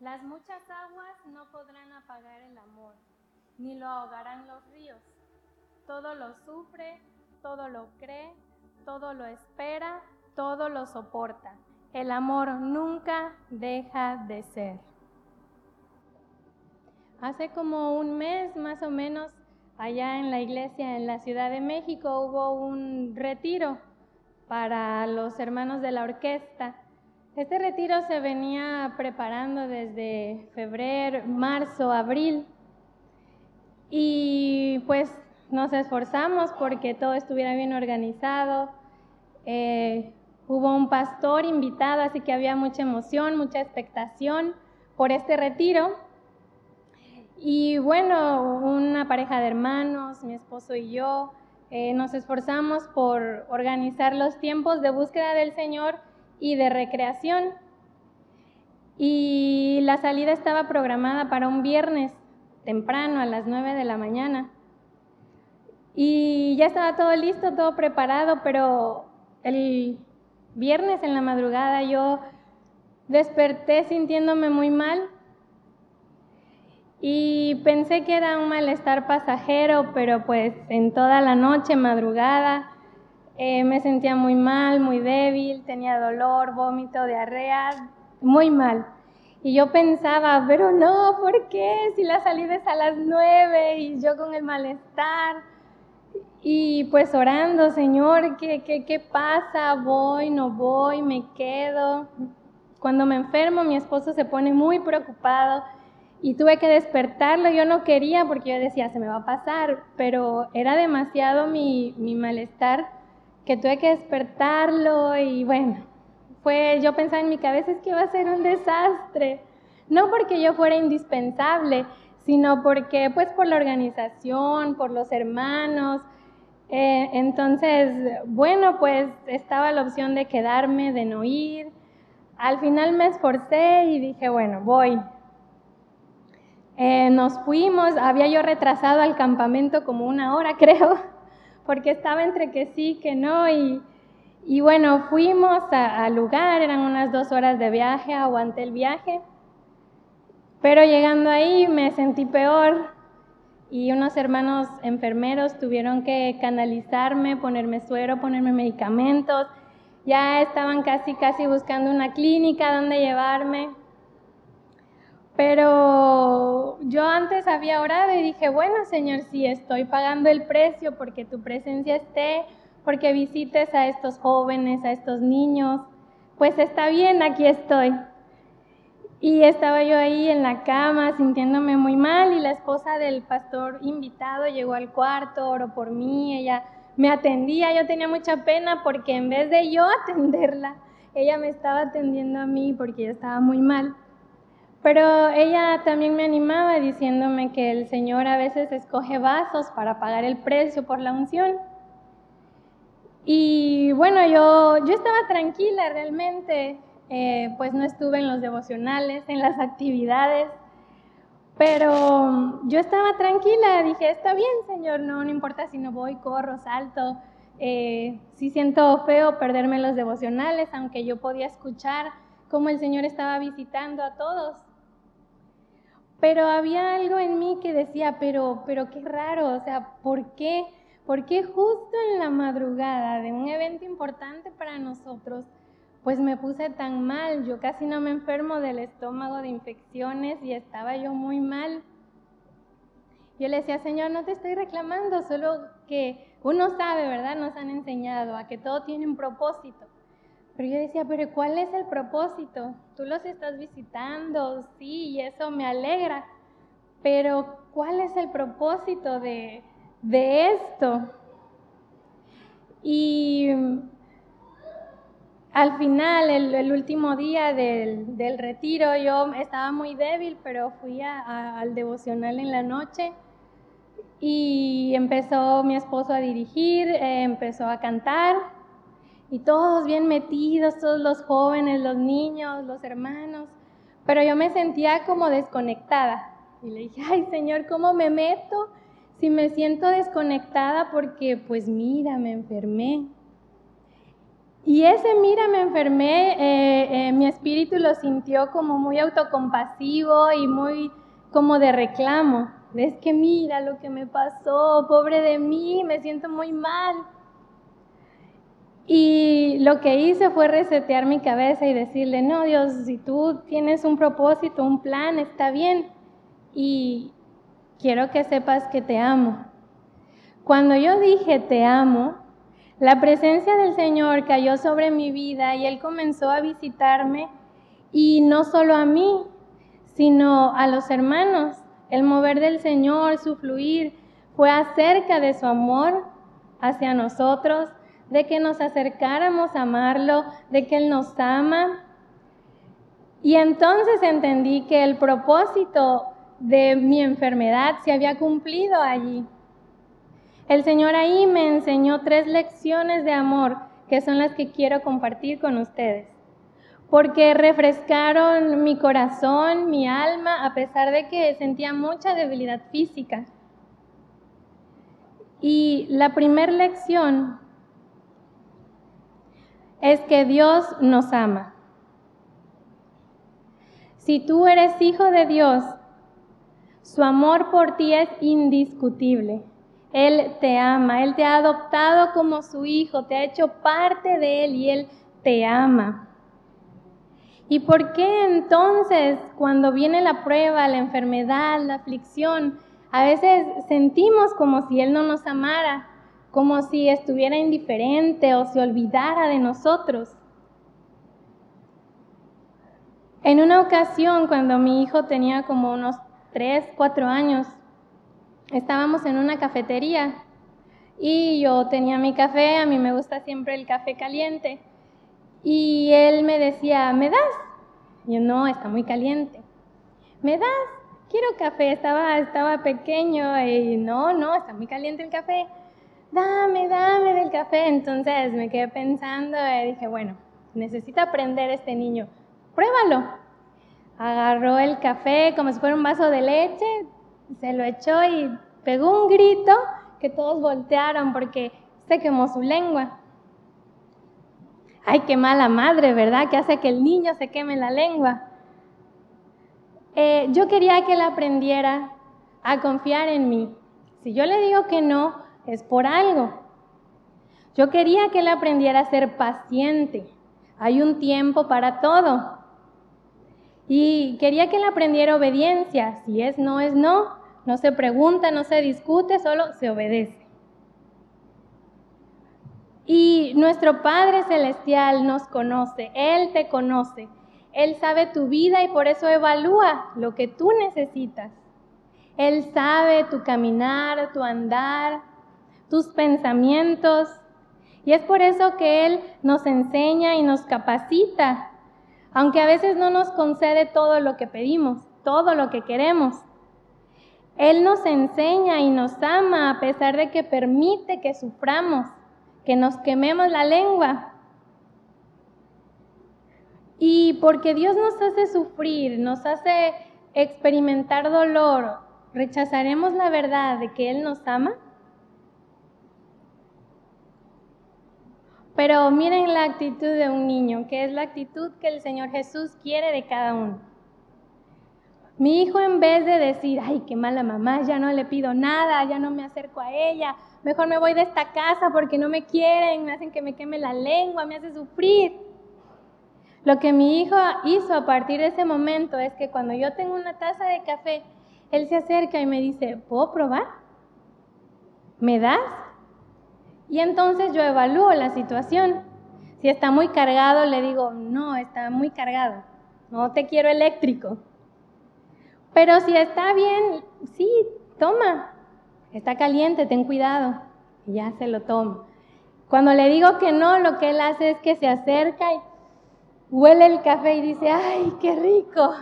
Las muchas aguas no podrán apagar el amor, ni lo ahogarán los ríos. Todo lo sufre, todo lo cree, todo lo espera, todo lo soporta. El amor nunca deja de ser. Hace como un mes más o menos, allá en la iglesia en la Ciudad de México hubo un retiro para los hermanos de la orquesta. Este retiro se venía preparando desde febrero, marzo, abril y pues nos esforzamos porque todo estuviera bien organizado. Eh, hubo un pastor invitado, así que había mucha emoción, mucha expectación por este retiro. Y bueno, una pareja de hermanos, mi esposo y yo, eh, nos esforzamos por organizar los tiempos de búsqueda del Señor y de recreación. Y la salida estaba programada para un viernes temprano, a las 9 de la mañana. Y ya estaba todo listo, todo preparado, pero el viernes en la madrugada yo desperté sintiéndome muy mal y pensé que era un malestar pasajero, pero pues en toda la noche, madrugada, eh, me sentía muy mal, muy débil, tenía dolor, vómito, diarrea, muy mal. Y yo pensaba, pero no, ¿por qué? Si la salida es a las nueve y yo con el malestar. Y pues orando, Señor, ¿qué, qué, qué pasa? ¿Voy, no voy, me quedo? Cuando me enfermo, mi esposo se pone muy preocupado y tuve que despertarlo. Yo no quería porque yo decía, se me va a pasar, pero era demasiado mi, mi malestar que tuve que despertarlo y bueno, fue, yo pensaba en mi cabeza es que iba a ser un desastre. No porque yo fuera indispensable, sino porque pues por la organización, por los hermanos. Eh, entonces, bueno, pues estaba la opción de quedarme, de no ir. Al final me esforcé y dije, bueno, voy, eh, nos fuimos, había yo retrasado al campamento como una hora, creo, porque estaba entre que sí, que no, y, y bueno, fuimos al lugar, eran unas dos horas de viaje, aguanté el viaje, pero llegando ahí me sentí peor y unos hermanos enfermeros tuvieron que canalizarme, ponerme suero, ponerme medicamentos, ya estaban casi, casi buscando una clínica donde llevarme. Pero yo antes había orado y dije, bueno Señor, si estoy pagando el precio porque tu presencia esté, porque visites a estos jóvenes, a estos niños, pues está bien, aquí estoy. Y estaba yo ahí en la cama sintiéndome muy mal y la esposa del pastor invitado llegó al cuarto, oró por mí, ella me atendía, yo tenía mucha pena porque en vez de yo atenderla, ella me estaba atendiendo a mí porque yo estaba muy mal. Pero ella también me animaba diciéndome que el Señor a veces escoge vasos para pagar el precio por la unción. Y bueno, yo, yo estaba tranquila realmente, eh, pues no estuve en los devocionales, en las actividades, pero yo estaba tranquila, dije, está bien, Señor, no, no importa si no voy, corro, salto. Eh, sí siento feo perderme los devocionales, aunque yo podía escuchar cómo el Señor estaba visitando a todos. Pero había algo en mí que decía, pero, pero qué raro, o sea, ¿por qué? ¿Por qué justo en la madrugada de un evento importante para nosotros, pues me puse tan mal? Yo casi no me enfermo del estómago, de infecciones y estaba yo muy mal. Yo le decía, Señor, no te estoy reclamando, solo que uno sabe, ¿verdad? Nos han enseñado a que todo tiene un propósito. Pero yo decía, pero ¿cuál es el propósito? Tú los estás visitando, sí, y eso me alegra. Pero ¿cuál es el propósito de, esto? Y al final, el, último día del, retiro, yo estaba muy débil, pero fui al devocional en la noche y empezó mi esposo a dirigir, eh, empezó a cantar y todos bien metidos, todos los jóvenes, los niños, los hermanos, pero yo me sentía como desconectada. Y le dije, ay Señor, ¿cómo me meto si me siento desconectada porque pues mira, me enfermé? Y ese, mira, me enfermé, eh, eh, mi espíritu lo sintió como muy autocompasivo y muy como de reclamo. Es que mira lo que me pasó, pobre de mí, me siento muy mal. Y lo que hice fue resetear mi cabeza y decirle, no, Dios, si tú tienes un propósito, un plan, está bien. Y quiero que sepas que te amo. Cuando yo dije te amo, la presencia del Señor cayó sobre mi vida y Él comenzó a visitarme y no solo a mí, sino a los hermanos. El mover del Señor, su fluir, fue acerca de su amor hacia nosotros, de que nos acercáramos a amarlo, de que Él nos ama. Y entonces entendí que el propósito de mi enfermedad se había cumplido allí. El Señor ahí me enseñó tres lecciones de amor que son las que quiero compartir con ustedes, porque refrescaron mi corazón, mi alma, a pesar de que sentía mucha debilidad física. Y la primera lección es que Dios nos ama. Si tú eres hijo de Dios, su amor por ti es indiscutible. Él te ama, Él te ha adoptado como su hijo, te ha hecho parte de Él y Él te ama. ¿Y por qué entonces cuando viene la prueba, la enfermedad, la aflicción, a veces sentimos como si Él no nos amara, como si estuviera indiferente o se olvidara de nosotros? En una ocasión, cuando mi hijo tenía como unos 3, 4 años, estábamos en una cafetería y yo tenía mi café, a mí me gusta siempre el café caliente, y él me decía, ¿me das? yo, no, está muy caliente. ¿Me das? Quiero café, estaba, estaba pequeño y no, no, está muy caliente el café. Dame, dame del café. Entonces me quedé pensando y dije, bueno, necesita aprender este niño, pruébalo. Agarró el café como si fuera un vaso de leche, se lo echó y pegó un grito que todos voltearon porque se quemó su lengua. Ay, qué mala madre, ¿verdad? Que hace que el niño se queme la lengua. Eh, yo quería que él aprendiera a confiar en mí. Si yo le digo que no, es por algo. Yo quería que él aprendiera a ser paciente. Hay un tiempo para todo. Y quería que él aprendiera obediencia. Si es no, es no. No se pregunta, no se discute, solo se obedece. Y nuestro Padre Celestial nos conoce, Él te conoce, Él sabe tu vida y por eso evalúa lo que tú necesitas. Él sabe tu caminar, tu andar, tus pensamientos. Y es por eso que Él nos enseña y nos capacita, aunque a veces no nos concede todo lo que pedimos, todo lo que queremos. Él nos enseña y nos ama a pesar de que permite que suframos, que nos quememos la lengua. Y porque Dios nos hace sufrir, nos hace experimentar dolor, ¿rechazaremos la verdad de que Él nos ama? Pero miren la actitud de un niño, que es la actitud que el Señor Jesús quiere de cada uno. Mi hijo en vez de decir, ay, qué mala mamá, ya no le pido nada, ya no me acerco a ella, mejor me voy de esta casa porque no me quieren, me hacen que me queme la lengua, me hace sufrir. Lo que mi hijo hizo a partir de ese momento es que cuando yo tengo una taza de café, él se acerca y me dice, ¿puedo probar? ¿Me das? Y entonces yo evalúo la situación. Si está muy cargado, le digo, no, está muy cargado, no te quiero eléctrico. Pero si está bien, sí, toma. Está caliente, ten cuidado. Y ya se lo toma. Cuando le digo que no, lo que él hace es que se acerca y huele el café y dice, ay, qué rico.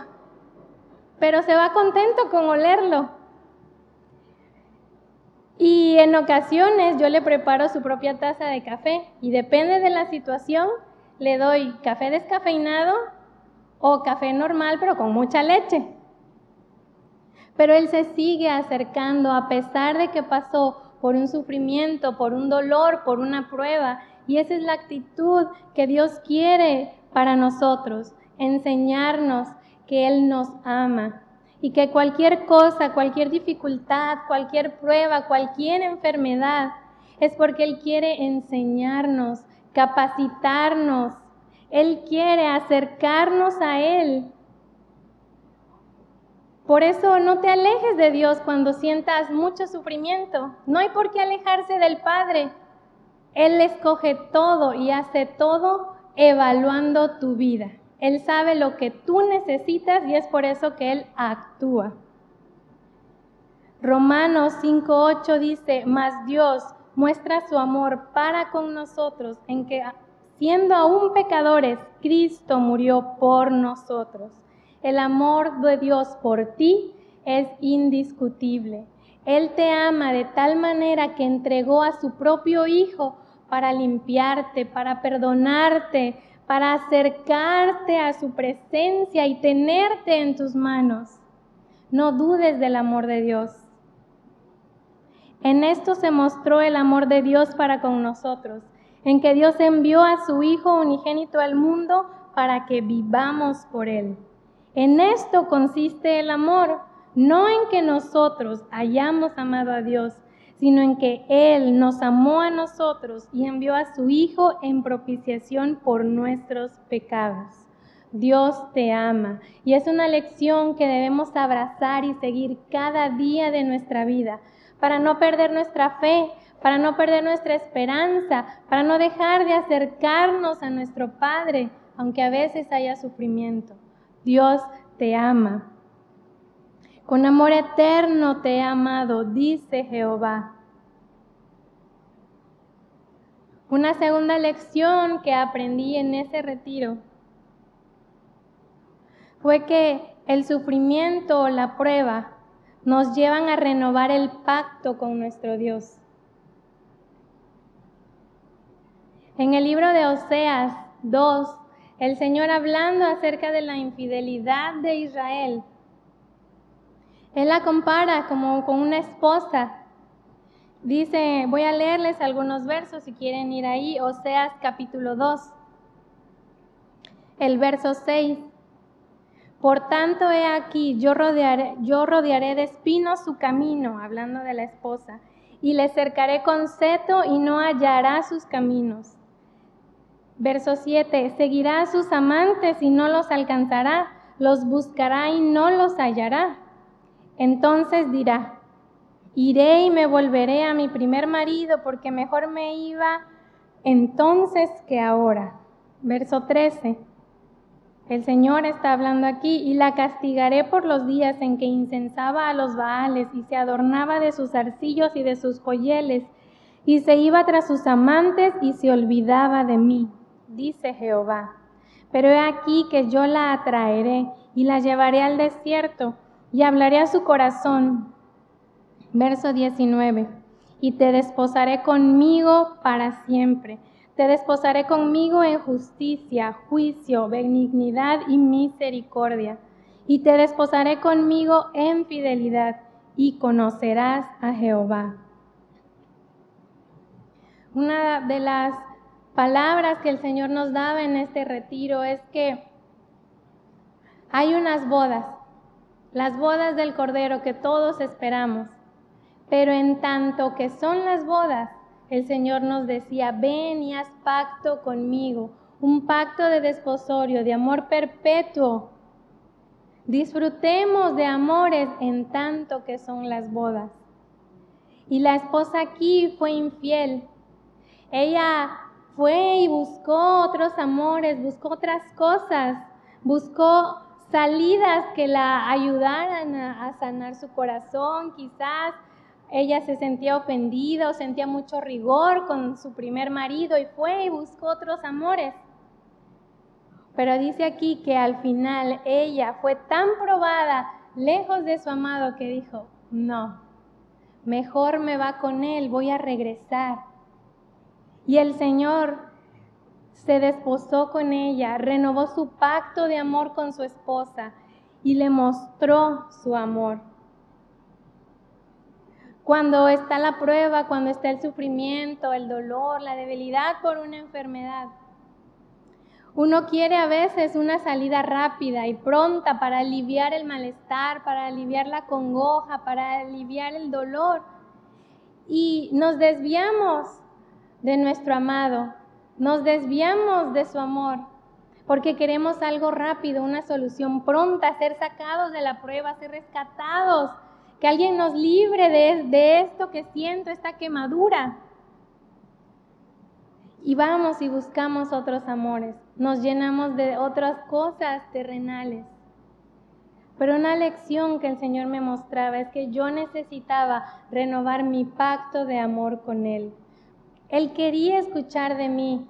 Pero se va contento con olerlo. Y en ocasiones yo le preparo su propia taza de café y depende de la situación, le doy café descafeinado o café normal pero con mucha leche. Pero Él se sigue acercando a pesar de que pasó por un sufrimiento, por un dolor, por una prueba. Y esa es la actitud que Dios quiere para nosotros, enseñarnos que Él nos ama y que cualquier cosa, cualquier dificultad, cualquier prueba, cualquier enfermedad, es porque Él quiere enseñarnos, capacitarnos. Él quiere acercarnos a Él. Por eso no te alejes de Dios cuando sientas mucho sufrimiento. No hay por qué alejarse del Padre. Él escoge todo y hace todo evaluando tu vida. Él sabe lo que tú necesitas y es por eso que Él actúa. Romanos 5.8 dice, mas Dios muestra su amor para con nosotros en que siendo aún pecadores, Cristo murió por nosotros. El amor de Dios por ti es indiscutible. Él te ama de tal manera que entregó a su propio Hijo para limpiarte, para perdonarte, para acercarte a su presencia y tenerte en tus manos. No dudes del amor de Dios. En esto se mostró el amor de Dios para con nosotros, en que Dios envió a su Hijo unigénito al mundo para que vivamos por Él. En esto consiste el amor, no en que nosotros hayamos amado a Dios, sino en que Él nos amó a nosotros y envió a su Hijo en propiciación por nuestros pecados. Dios te ama y es una lección que debemos abrazar y seguir cada día de nuestra vida para no perder nuestra fe, para no perder nuestra esperanza, para no dejar de acercarnos a nuestro Padre, aunque a veces haya sufrimiento. Dios te ama. Con amor eterno te he amado, dice Jehová. Una segunda lección que aprendí en ese retiro fue que el sufrimiento o la prueba nos llevan a renovar el pacto con nuestro Dios. En el libro de Oseas 2, el Señor hablando acerca de la infidelidad de Israel, él la compara como con una esposa. Dice, voy a leerles algunos versos si quieren ir ahí, Oseas capítulo 2, el verso 6. Por tanto, he aquí, yo rodearé, yo rodearé de espinos su camino, hablando de la esposa, y le cercaré con seto y no hallará sus caminos. Verso 7, seguirá a sus amantes y no los alcanzará, los buscará y no los hallará. Entonces dirá, iré y me volveré a mi primer marido porque mejor me iba entonces que ahora. Verso 13. El Señor está hablando aquí, y la castigaré por los días en que incensaba a los Baales y se adornaba de sus arcillos y de sus joyeles, y se iba tras sus amantes y se olvidaba de mí, dice Jehová. Pero he aquí que yo la atraeré y la llevaré al desierto y hablaré a su corazón. Verso 19. Y te desposaré conmigo para siempre. Te desposaré conmigo en justicia, juicio, benignidad y misericordia. Y te desposaré conmigo en fidelidad y conocerás a Jehová. Una de las palabras que el Señor nos daba en este retiro es que hay unas bodas las bodas del Cordero que todos esperamos. Pero en tanto que son las bodas, el Señor nos decía, ven y haz pacto conmigo, un pacto de desposorio, de amor perpetuo. Disfrutemos de amores en tanto que son las bodas. Y la esposa aquí fue infiel. Ella fue y buscó otros amores, buscó otras cosas, buscó salidas que la ayudaran a, sanar su corazón, quizás ella se sentía ofendida o sentía mucho rigor con su primer marido y fue y buscó otros amores. Pero dice aquí que al final ella fue tan probada lejos de su amado que dijo, no, mejor me va con él, voy a regresar. Y el Señor se desposó con ella, renovó su pacto de amor con su esposa y le mostró su amor. Cuando está la prueba, cuando está el sufrimiento, el dolor, la debilidad por una enfermedad. Uno quiere a veces una salida rápida y pronta para aliviar el malestar, para aliviar la congoja, para aliviar el dolor. Y nos desviamos de nuestro amado, nos desviamos de su amor, porque queremos algo rápido, una solución pronta, ser sacados de la prueba, ser rescatados que alguien nos libre de, esto que siento, esta quemadura. Y vamos y buscamos otros amores, nos llenamos de otras cosas terrenales. Pero una lección que el Señor me mostraba es que yo necesitaba renovar mi pacto de amor con Él. Él quería escuchar de mí,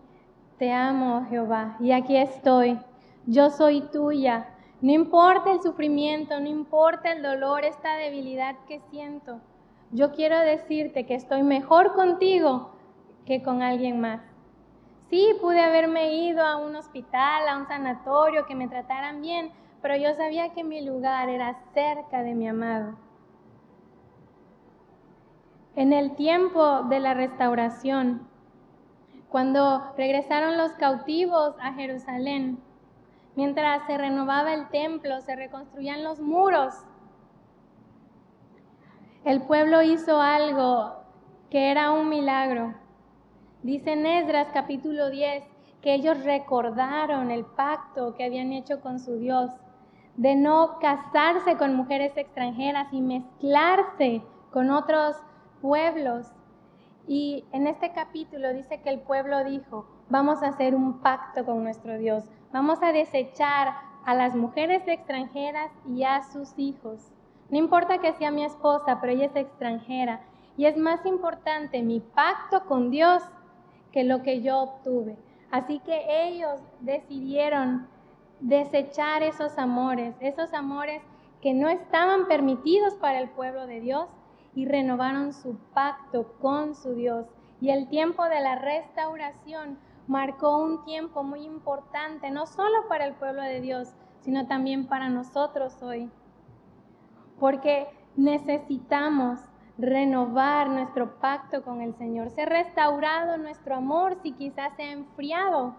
te amo Jehová, y aquí estoy, yo soy tuya, no importa el sufrimiento, no importa el dolor, esta debilidad que siento. Yo quiero decirte que estoy mejor contigo que con alguien más. Sí, pude haberme ido a un hospital, a un sanatorio, que me trataran bien, pero yo sabía que mi lugar era cerca de mi amado. En el tiempo de la restauración, cuando regresaron los cautivos a Jerusalén, Mientras se renovaba el templo, se reconstruían los muros. El pueblo hizo algo que era un milagro. Dice en Esdras capítulo 10 que ellos recordaron el pacto que habían hecho con su Dios de no casarse con mujeres extranjeras y mezclarse con otros pueblos. Y en este capítulo dice que el pueblo dijo, vamos a hacer un pacto con nuestro Dios, Vamos a desechar a las mujeres extranjeras y a sus hijos. No importa que sea mi esposa, pero ella es extranjera. Y es más importante mi pacto con Dios que lo que yo obtuve. Así que ellos decidieron desechar esos amores, esos amores que no estaban permitidos para el pueblo de Dios y renovaron su pacto con su Dios. Y el tiempo de la restauración marcó un tiempo muy importante, no solo para el pueblo de Dios, sino también para nosotros hoy. Porque necesitamos renovar nuestro pacto con el Señor, ser restaurado nuestro amor si quizás se ha enfriado.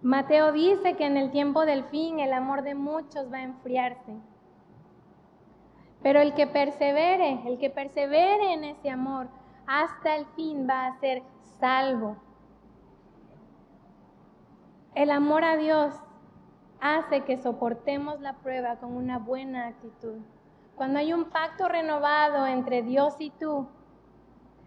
Mateo dice que en el tiempo del fin el amor de muchos va a enfriarse. Pero el que persevere, el que persevere en ese amor hasta el fin va a ser salvo. El amor a Dios hace que soportemos la prueba con una buena actitud. Cuando hay un pacto renovado entre Dios y tú,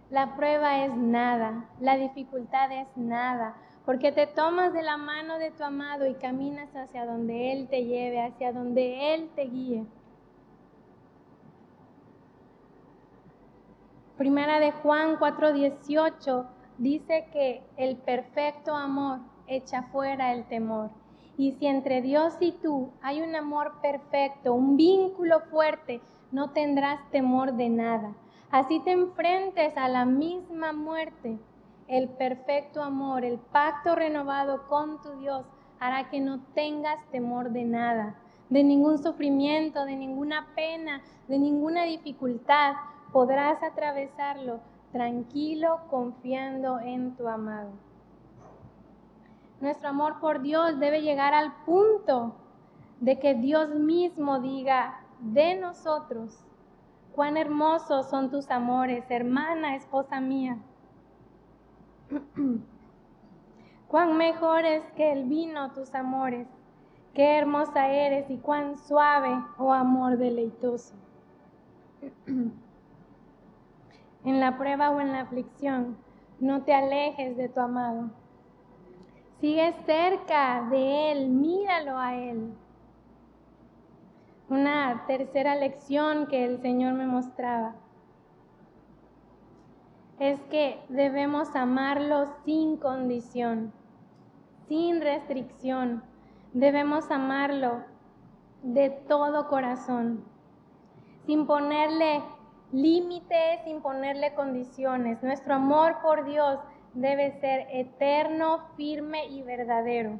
la prueba es nada, la dificultad es nada, porque te tomas de la mano de tu amado y caminas hacia donde Él te lleve, hacia donde Él te guíe. Primera de Juan 4:18 dice que el perfecto amor echa fuera el temor. Y si entre Dios y tú hay un amor perfecto, un vínculo fuerte, no tendrás temor de nada. Así te enfrentes a la misma muerte. El perfecto amor, el pacto renovado con tu Dios hará que no tengas temor de nada, de ningún sufrimiento, de ninguna pena, de ninguna dificultad. Podrás atravesarlo tranquilo, confiando en tu amado. Nuestro amor por Dios debe llegar al punto de que Dios mismo diga de nosotros, cuán hermosos son tus amores, hermana, esposa mía. cuán mejores que el vino tus amores, qué hermosa eres y cuán suave, oh amor deleitoso. en la prueba o en la aflicción, no te alejes de tu amado. Sigue cerca de Él, míralo a Él. Una tercera lección que el Señor me mostraba es que debemos amarlo sin condición, sin restricción. Debemos amarlo de todo corazón, sin ponerle límites sin ponerle condiciones. Nuestro amor por Dios debe ser eterno, firme y verdadero.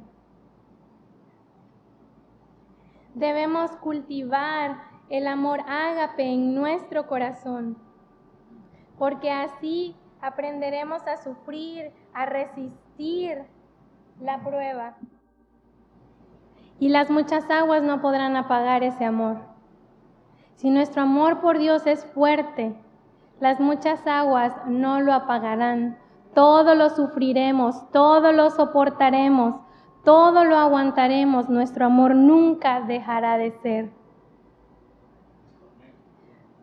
Debemos cultivar el amor ágape en nuestro corazón, porque así aprenderemos a sufrir, a resistir la prueba. Y las muchas aguas no podrán apagar ese amor. Si nuestro amor por Dios es fuerte, las muchas aguas no lo apagarán. Todo lo sufriremos, todo lo soportaremos, todo lo aguantaremos. Nuestro amor nunca dejará de ser.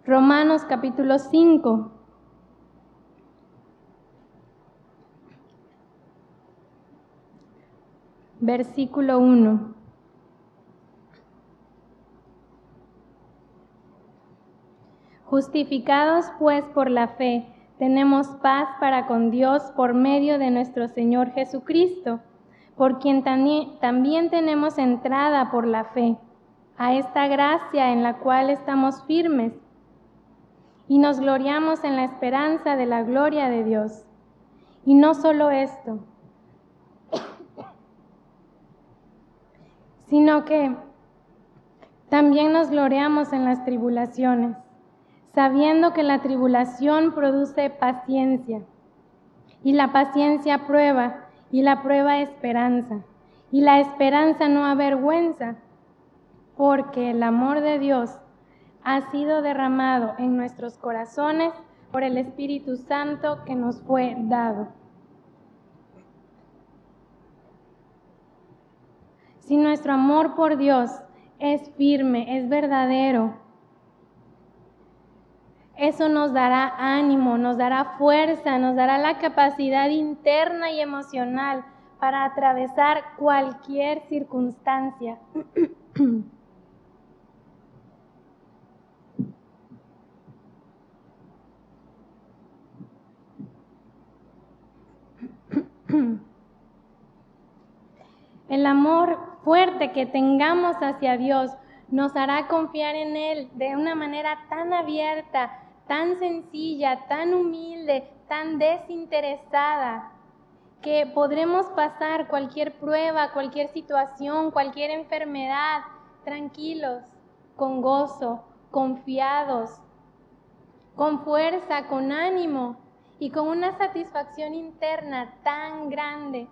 Romanos capítulo 5. Versículo 1. Justificados pues por la fe, tenemos paz para con Dios por medio de nuestro Señor Jesucristo, por quien también tenemos entrada por la fe a esta gracia en la cual estamos firmes y nos gloriamos en la esperanza de la gloria de Dios. Y no solo esto, sino que también nos gloriamos en las tribulaciones sabiendo que la tribulación produce paciencia, y la paciencia prueba, y la prueba esperanza, y la esperanza no avergüenza, porque el amor de Dios ha sido derramado en nuestros corazones por el Espíritu Santo que nos fue dado. Si nuestro amor por Dios es firme, es verdadero, eso nos dará ánimo, nos dará fuerza, nos dará la capacidad interna y emocional para atravesar cualquier circunstancia. El amor fuerte que tengamos hacia Dios nos hará confiar en Él de una manera tan abierta, tan sencilla, tan humilde, tan desinteresada, que podremos pasar cualquier prueba, cualquier situación, cualquier enfermedad, tranquilos, con gozo, confiados, con fuerza, con ánimo y con una satisfacción interna tan grande.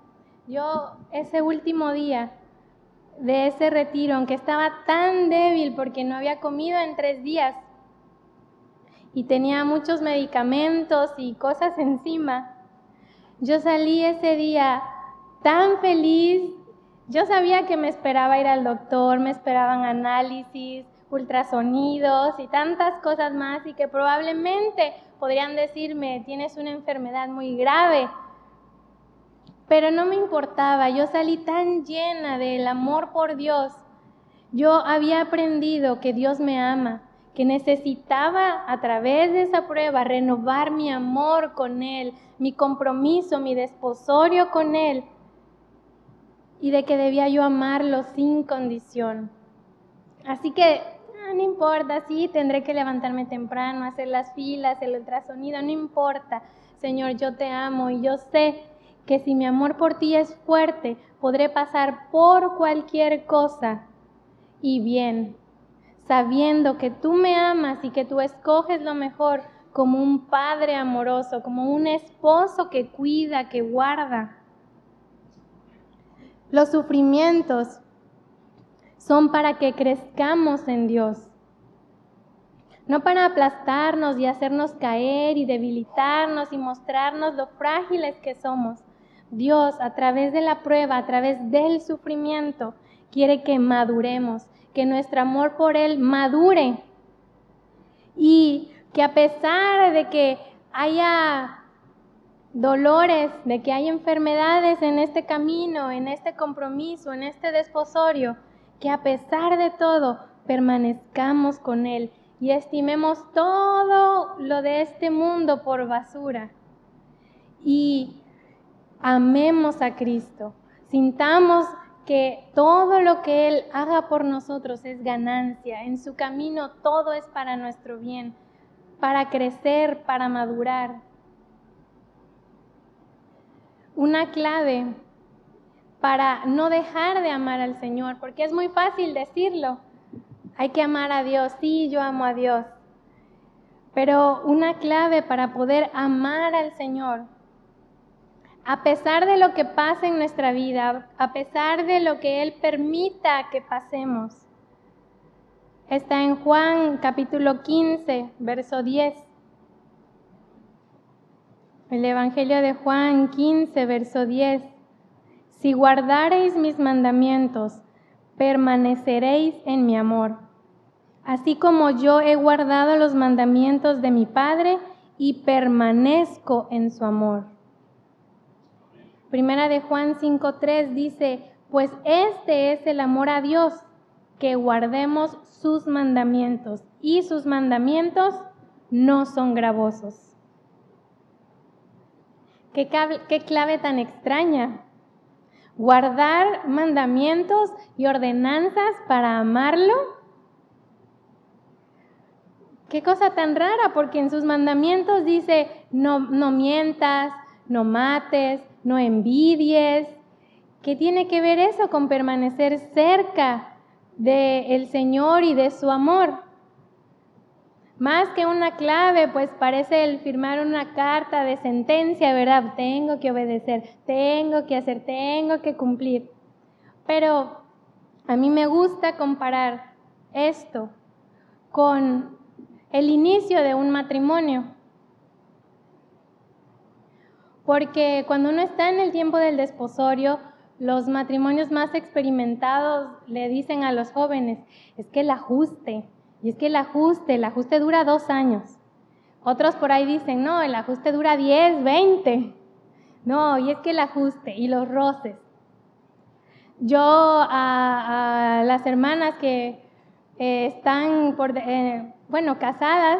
Yo ese último día de ese retiro, aunque estaba tan débil porque no había comido en tres días, y tenía muchos medicamentos y cosas encima. Yo salí ese día tan feliz. Yo sabía que me esperaba ir al doctor, me esperaban análisis, ultrasonidos y tantas cosas más y que probablemente podrían decirme, tienes una enfermedad muy grave. Pero no me importaba, yo salí tan llena del amor por Dios. Yo había aprendido que Dios me ama, que necesitaba a través de esa prueba renovar mi amor con Él, mi compromiso, mi desposorio con Él, y de que debía yo amarlo sin condición. Así que ah, no importa, sí, tendré que levantarme temprano, hacer las filas, el ultrasonido, no importa. Señor, yo te amo y yo sé que si mi amor por ti es fuerte, podré pasar por cualquier cosa y bien, sabiendo que tú me amas y que tú escoges lo mejor como un padre amoroso, como un esposo que cuida, que guarda. Los sufrimientos son para que crezcamos en Dios, no para aplastarnos y hacernos caer y debilitarnos y mostrarnos lo frágiles que somos. Dios, a través de la prueba, a través del sufrimiento, quiere que maduremos, que nuestro amor por Él madure. Y que a pesar de que haya dolores, de que haya enfermedades en este camino, en este compromiso, en este desposorio, que a pesar de todo permanezcamos con Él y estimemos todo lo de este mundo por basura. Y amemos a Cristo, sintamos que todo lo que Él haga por nosotros es ganancia. En su camino todo es para nuestro bien, para crecer, para madurar. Una clave para no dejar de amar al Señor, porque es muy fácil decirlo. Hay que amar a Dios, sí, yo amo a Dios. Pero una clave para poder amar al Señor, a pesar de lo que pase en nuestra vida, a pesar de lo que Él permita que pasemos, está en Juan capítulo 15, verso 10. El Evangelio de Juan 15, verso 10. Si guardareis mis mandamientos, permaneceréis en mi amor, así como yo he guardado los mandamientos de mi Padre y permanezco en su amor. Primera de Juan 5.3 dice, pues este es el amor a Dios, que guardemos sus mandamientos, y sus mandamientos no son gravosos. Qué, clave tan extraña. Guardar mandamientos y ordenanzas para amarlo. Qué cosa tan rara, porque en sus mandamientos dice, no mientas, no mates, no envidies. ¿Qué tiene que ver eso con permanecer cerca del Señor y de su amor? Más que una clave, pues parece el firmar una carta de sentencia, ¿verdad? Tengo que obedecer, tengo que hacer, tengo que cumplir. Pero a mí me gusta comparar esto con el inicio de un matrimonio. Porque cuando uno está en el tiempo del desposorio, los matrimonios más experimentados le dicen a los jóvenes, es que el ajuste, y es que el ajuste, el ajuste dura dos años. Otros por ahí dicen, no, el ajuste dura 10, 20. No, y es que el ajuste y los roces. Yo a, las hermanas que eh, están, por, eh, bueno, casadas,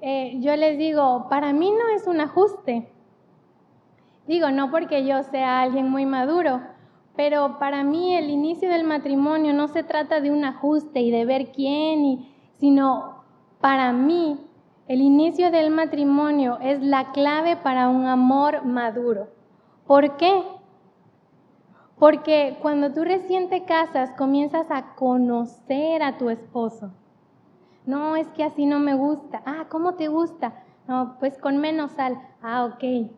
eh, yo les digo, para mí no es un ajuste. Digo, no porque yo sea alguien muy maduro, pero para mí el inicio del matrimonio no se trata de un ajuste y de ver quién y sino para mí el inicio del matrimonio es la clave para un amor maduro. ¿Por qué? Porque cuando tú recién te casas comienzas a conocer a tu esposo. No, es que así no me gusta. Ah, ¿cómo te gusta? No, pues con menos sal. Ah, ok.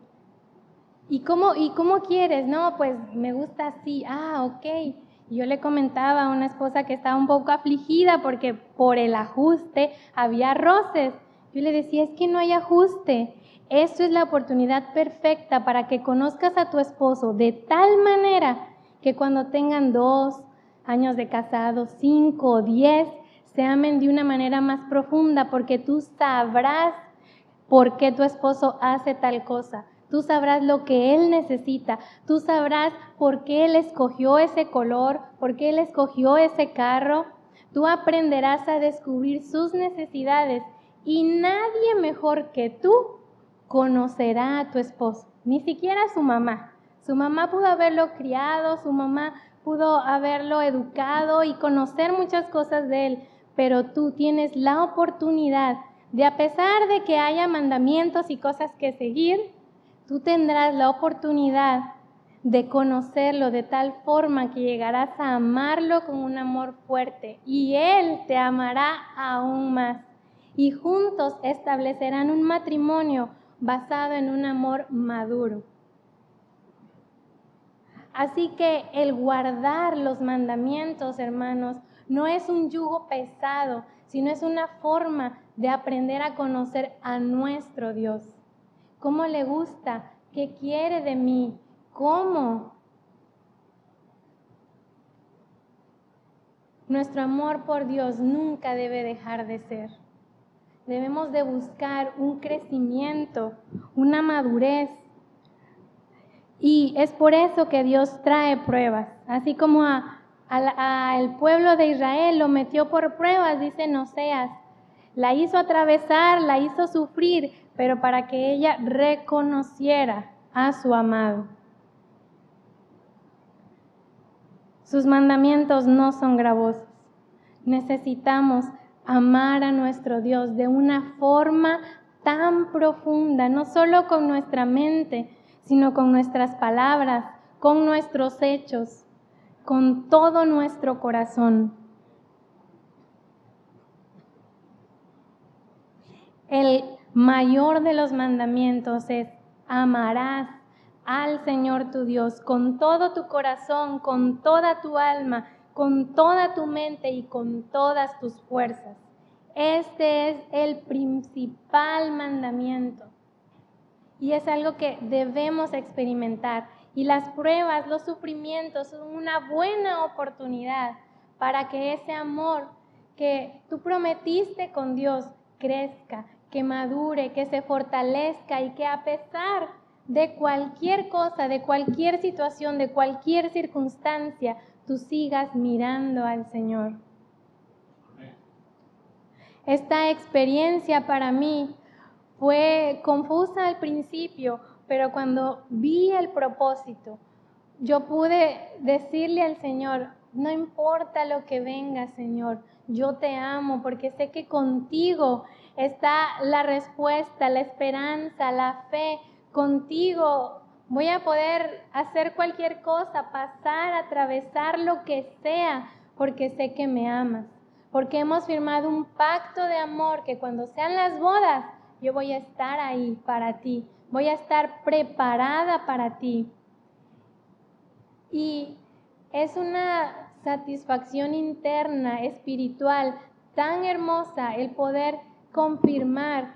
¿Y cómo, ¿Y cómo quieres? No, pues me gusta así. Ah, ok. Yo le comentaba a una esposa que estaba un poco afligida porque por el ajuste había roces. Yo le decía, es que no hay ajuste. Esto es la oportunidad perfecta para que conozcas a tu esposo de tal manera que cuando tengan dos años de casado, cinco o diez, se amen de una manera más profunda porque tú sabrás por qué tu esposo hace tal cosa Tú sabrás lo que Él necesita. Tú sabrás por qué Él escogió ese color, por qué Él escogió ese carro. Tú aprenderás a descubrir sus necesidades y nadie mejor que tú conocerá a tu esposo, ni siquiera su mamá. Su mamá pudo haberlo criado, su mamá pudo haberlo educado y conocer muchas cosas de él, pero tú tienes la oportunidad de, a pesar de que haya mandamientos y cosas que seguir, tú tendrás la oportunidad de conocerlo de tal forma que llegarás a amarlo con un amor fuerte y Él te amará aún más. Y juntos establecerán un matrimonio basado en un amor maduro. Así que el guardar los mandamientos, hermanos, no es un yugo pesado, sino es una forma de aprender a conocer a nuestro Dios cómo le gusta, qué quiere de mí, cómo. Nuestro amor por Dios nunca debe dejar de ser. Debemos de buscar un crecimiento, una madurez. Y es por eso que Dios trae pruebas. Así como al pueblo de Israel lo metió por pruebas, dice Oseas. La hizo atravesar, la hizo sufrir, pero para que ella reconociera a su amado. Sus mandamientos no son gravosos. Necesitamos amar a nuestro Dios de una forma tan profunda, no solo con nuestra mente, sino con nuestras palabras, con nuestros hechos, con todo nuestro corazón. El mayor de los mandamientos es amarás al Señor tu Dios con todo tu corazón, con toda tu alma, con toda tu mente y con todas tus fuerzas. Este es el principal mandamiento. Y es algo que debemos experimentar. Y las pruebas, los sufrimientos son una buena oportunidad para que ese amor que tú prometiste con Dios crezca, que madure, que se fortalezca y que a pesar de cualquier cosa, de cualquier situación, de cualquier circunstancia, tú sigas mirando al Señor. Esta experiencia para mí fue confusa al principio, pero cuando vi el propósito, yo pude decirle al Señor, no importa lo que venga, Señor, yo te amo porque sé que contigo está la respuesta, la esperanza, la fe. Contigo voy a poder hacer cualquier cosa, pasar, atravesar lo que sea, porque sé que me amas. Porque hemos firmado un pacto de amor que cuando sean las bodas, yo voy a estar ahí para ti. Voy a estar preparada para ti. Y es una satisfacción interna, espiritual, tan hermosa el poder confirmar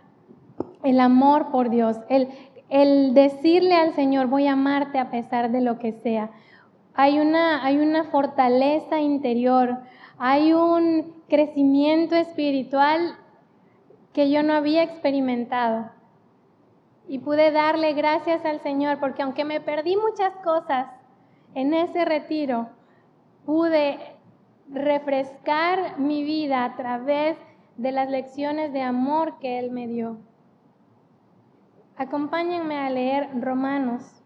el amor por Dios, el, el decirle al Señor, voy a amarte a pesar de lo que sea. Hay una, hay una fortaleza interior, hay un crecimiento espiritual que yo no había experimentado. Y pude darle gracias al Señor porque aunque me perdí muchas cosas en ese retiro, pude refrescar mi vida a través de las lecciones de amor que Él me dio. Acompáñenme a leer Romanos,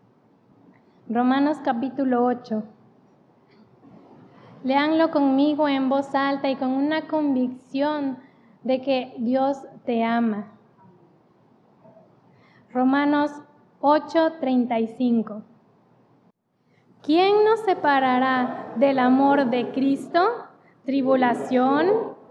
Romanos capítulo 8. Leanlo conmigo en voz alta y con una convicción de que Dios te ama. Romanos 8:35. ¿Quién nos separará del amor de Cristo? ¿Tribulación?